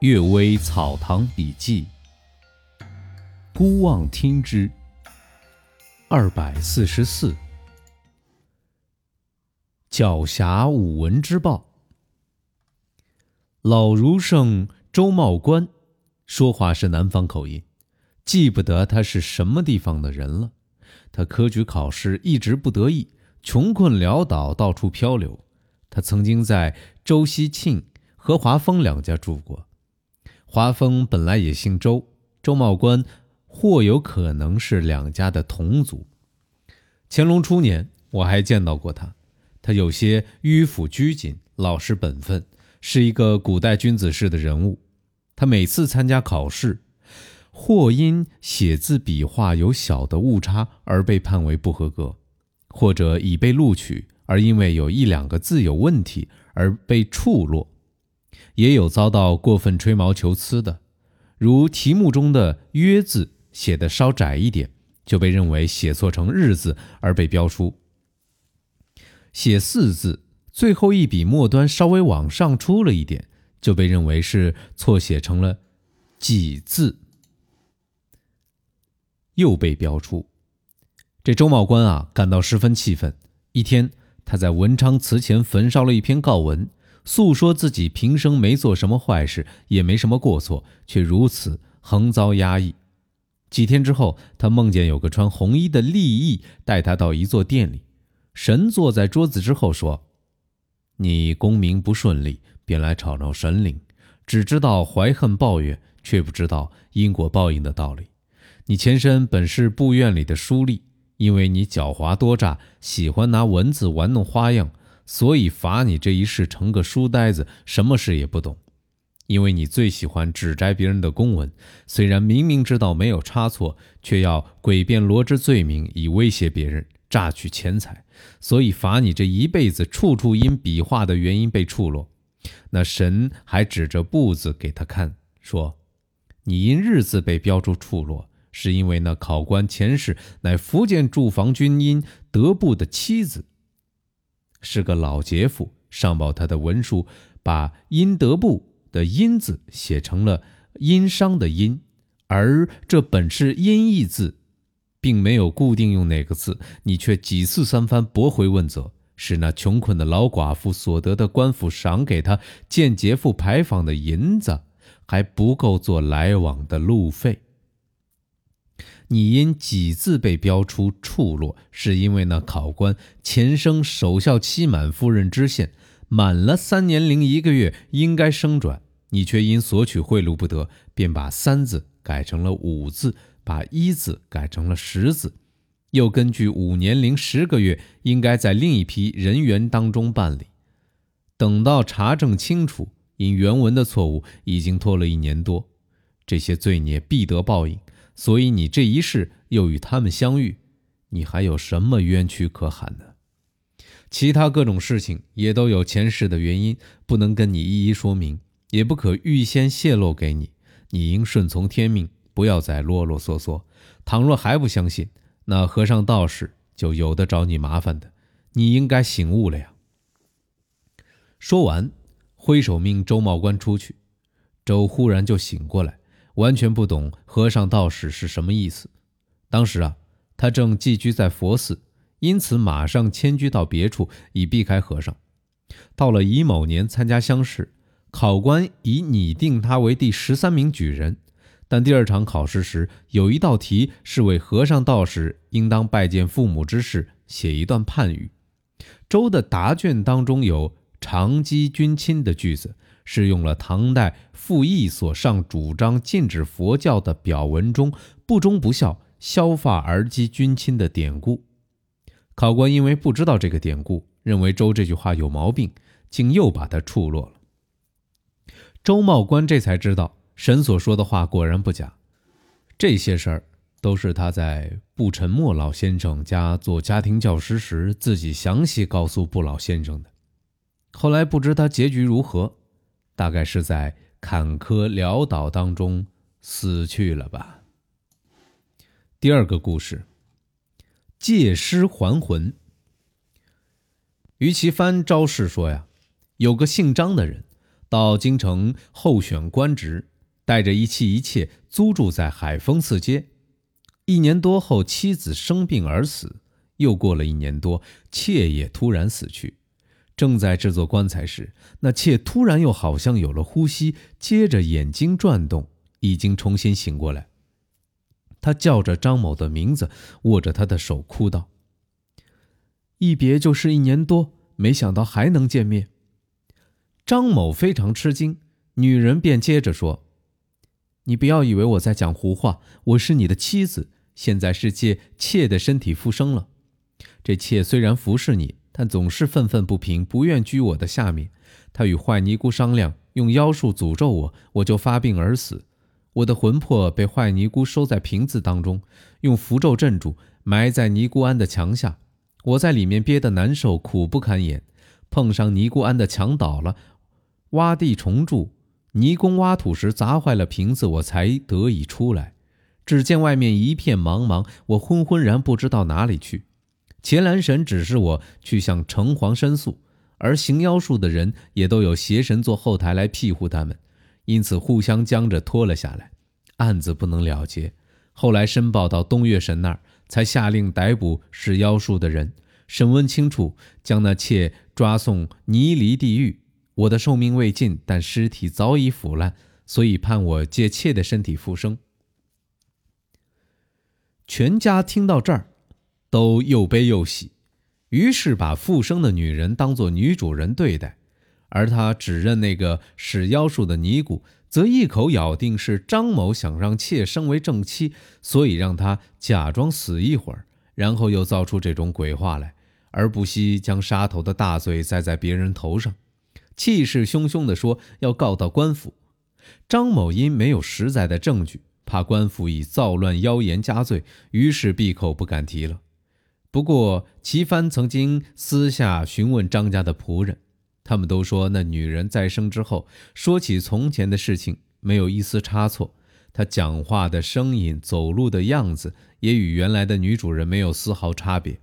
阅微草堂笔记，孤望听之。二百四十四，狡黠武文之报。老儒生周茂官，说话是南方口音，记不得他是什么地方的人了。他科举考试一直不得意，穷困潦倒，到处漂流。他曾经在周希庆何华峰两家住过。华丰本来也姓周，周茂官或有可能是两家的同族。乾隆初年，我还见到过他，他有些迂腐拘谨，老实本分，是一个古代君子式的人物。他每次参加考试，或因写字笔画有小的误差而被判为不合格，或者已被录取而因为有一两个字有问题而被处落。也有遭到过分吹毛求疵的，如题目中的“约”字写的稍窄一点，就被认为写错成“日”字而被标出；写“四”字最后一笔末端稍微往上出了一点，就被认为是错写成了“几”字，又被标出。这周茂官啊，感到十分气愤。一天，他在文昌祠前焚烧了一篇告文。诉说自己平生没做什么坏事，也没什么过错，却如此横遭压抑。几天之后，他梦见有个穿红衣的利益带他到一座殿里，神坐在桌子之后说：“你功名不顺利，便来吵闹神灵，只知道怀恨抱怨，却不知道因果报应的道理。你前身本是布院里的书吏，因为你狡猾多诈，喜欢拿文字玩弄花样。”所以罚你这一世成个书呆子，什么事也不懂。因为你最喜欢指摘别人的公文，虽然明明知道没有差错，却要诡辩罗织罪名以威胁别人，榨取钱财。所以罚你这一辈子处处因笔画的原因被触落。那神还指着布字给他看，说：“你因日字被标出处落，是因为那考官前世乃福建驻防军因德部的妻子。”是个老劫富，上报他的文书，把“阴德部”的“阴”字写成了“殷商”的“殷”，而这本是音译字，并没有固定用哪个字。你却几次三番驳回问责，使那穷困的老寡妇所得的官府赏给他见劫富牌坊的银子，还不够做来往的路费。你因几字被标出处落，是因为那考官前生守孝期满夫人知县，满了三年零一个月应该升转，你却因索取贿赂不得，便把三字改成了五字，把一字改成了十字，又根据五年零十个月应该在另一批人员当中办理，等到查证清楚，因原文的错误已经拖了一年多，这些罪孽必得报应。所以你这一世又与他们相遇，你还有什么冤屈可喊呢？其他各种事情也都有前世的原因，不能跟你一一说明，也不可预先泄露给你。你应顺从天命，不要再啰啰嗦嗦。倘若还不相信，那和尚道士就有的找你麻烦的。你应该醒悟了呀。说完，挥手命周茂官出去。周忽然就醒过来。完全不懂和尚道士是什么意思。当时啊，他正寄居在佛寺，因此马上迁居到别处，以避开和尚。到了乙卯年参加乡试，考官已拟定他为第十三名举人。但第二场考试时，有一道题是为和尚道士应当拜见父母之事写一段判语。周的答卷当中有“长击君亲”的句子。是用了唐代傅毅所上主张禁止佛教的表文中“不忠不孝，削发而击君亲”的典故。考官因为不知道这个典故，认为周这句话有毛病，竟又把他处落了。周茂官这才知道神所说的话果然不假，这些事儿都是他在布沉默老先生家做家庭教师时自己详细告诉布老先生的。后来不知他结局如何。大概是在坎坷潦倒当中死去了吧。第二个故事，借尸还魂。于其藩招式说呀，有个姓张的人，到京城候选官职，带着一妻一妾租住在海丰寺街。一年多后，妻子生病而死。又过了一年多，妾也突然死去。正在制作棺材时，那妾突然又好像有了呼吸，接着眼睛转动，已经重新醒过来。他叫着张某的名字，握着他的手，哭道：“一别就是一年多，没想到还能见面。”张某非常吃惊，女人便接着说：“你不要以为我在讲胡话，我是你的妻子，现在是借妾的身体复生了。这妾虽然服侍你，但总是愤愤不平，不愿居我的下面。他与坏尼姑商量，用妖术诅咒我，我就发病而死。我的魂魄被坏尼姑收在瓶子当中，用符咒镇住，埋在尼姑庵的墙下。我在里面憋得难受，苦不堪言。碰上尼姑庵的墙倒了。”挖地重筑，泥工挖土时砸坏了瓶子，我才得以出来。只见外面一片茫茫，我昏昏然不知道哪里去。伽蓝神指示我去向城隍申诉，而行妖术的人也都有邪神做后台来庇护他们，因此互相将着拖了下来，案子不能了结。后来申报到东岳神那儿，才下令逮捕使妖术的人，审问清楚，将那妾抓送泥犁地狱。我的寿命未尽，但尸体早已腐烂，所以判我借妾的身体复生。全家听到这儿，都又悲又喜，于是把复生的女人当作女主人对待，而他指认那个使妖术的尼姑，则一口咬定是张某想让妾升为正妻，所以让他假装死一会儿，然后又造出这种鬼话来，而不惜将杀头的大罪栽在别人头上。气势汹汹地说：“要告到官府。”张某因没有实在的证据，怕官府以造乱妖言加罪，于是闭口不敢提了。不过齐帆曾经私下询问张家的仆人，他们都说那女人再生之后，说起从前的事情没有一丝差错。她讲话的声音、走路的样子，也与原来的女主人没有丝毫差别。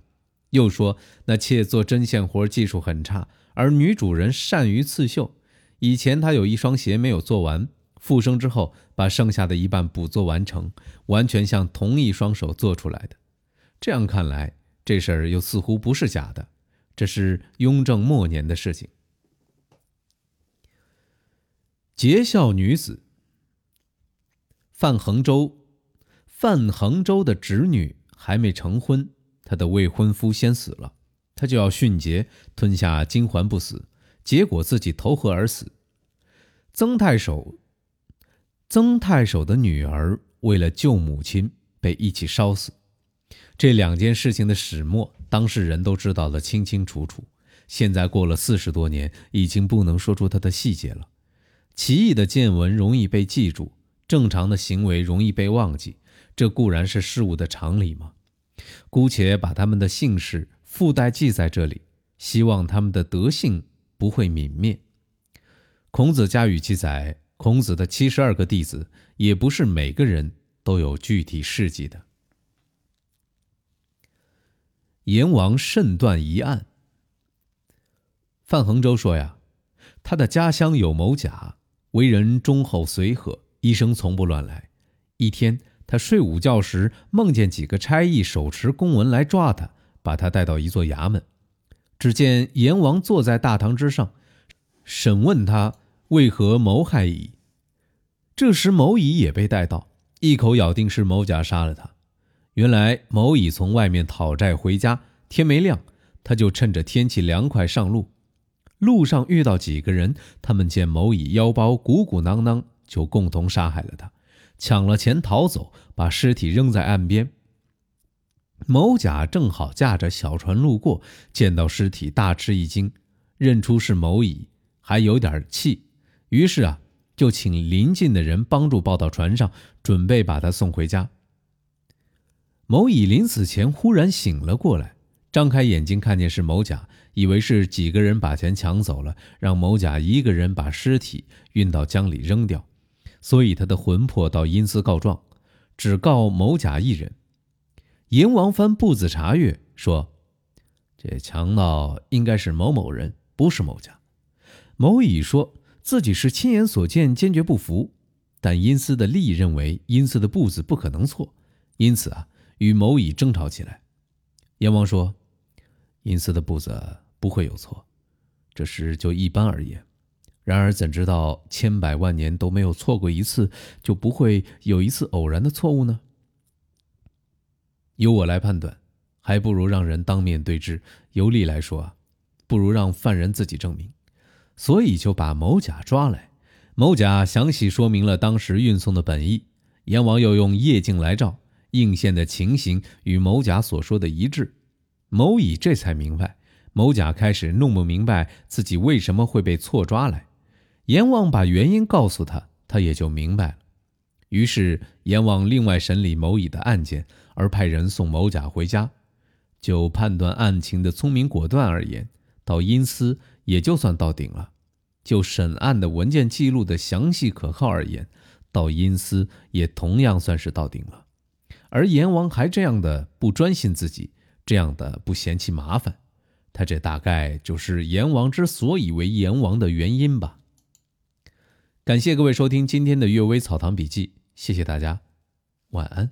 又说那妾做针线活技术很差。而女主人善于刺绣，以前她有一双鞋没有做完，复生之后把剩下的一半补做完成，完全像同一双手做出来的。这样看来，这事儿又似乎不是假的，这是雍正末年的事情。节孝女子范恒州，范恒州的侄女还没成婚，她的未婚夫先死了。他就要殉节，吞下金环不死，结果自己投河而死。曾太守，曾太守的女儿为了救母亲被一起烧死。这两件事情的始末，当事人都知道得清清楚楚。现在过了四十多年，已经不能说出他的细节了。奇异的见闻容易被记住，正常的行为容易被忘记，这固然是事物的常理嘛。姑且把他们的姓氏。附带记在这里，希望他们的德性不会泯灭。孔子家语记载，孔子的七十二个弟子，也不是每个人都有具体事迹的。阎王慎断一案。范恒洲说呀，他的家乡有某甲，为人忠厚随和，一生从不乱来。一天，他睡午觉时，梦见几个差役手持公文来抓他。把他带到一座衙门，只见阎王坐在大堂之上，审问他为何谋害乙。这时某乙也被带到，一口咬定是某甲杀了他。原来某乙从外面讨债回家，天没亮，他就趁着天气凉快上路。路上遇到几个人，他们见某乙腰包鼓鼓囊囊，就共同杀害了他，抢了钱逃走，把尸体扔在岸边。某甲正好驾着小船路过，见到尸体大吃一惊，认出是某乙，还有点气，于是啊，就请邻近的人帮助抱到船上，准备把他送回家。某乙临死前忽然醒了过来，张开眼睛看见是某甲，以为是几个人把钱抢走了，让某甲一个人把尸体运到江里扔掉，所以他的魂魄到阴司告状，只告某甲一人。阎王翻簿子查阅，说：“这强盗应该是某某人，不是某家。”某乙说：“自己是亲眼所见，坚决不服。但阴司的吏认为阴司的步子不可能错，因此啊，与某乙争吵起来。阎王说：“阴司的步子不会有错，这是就一般而言。然而怎知道千百万年都没有错过一次，就不会有一次偶然的错误呢？由我来判断，还不如让人当面对质。由吏来说啊，不如让犯人自己证明。所以就把某甲抓来。”某甲详细说明了当时运送的本意，阎王又用夜镜来照，应现的情形与某甲所说的一致。某乙这才明白，某甲开始弄不明白自己为什么会被错抓来。阎王把原因告诉他，他也就明白了。于是阎王另外审理某乙的案件，而派人送某甲回家。就判断案情的聪明果断而言，到阴司也就算到顶了。就审案的文件记录的详细可靠而言，到阴司也同样算是到顶了。而阎王还这样的不专心自己，这样的不嫌弃麻烦，他这大概就是阎王之所以为阎王的原因吧。感谢各位收听今天的《阅微草堂笔记》，谢谢大家，晚安。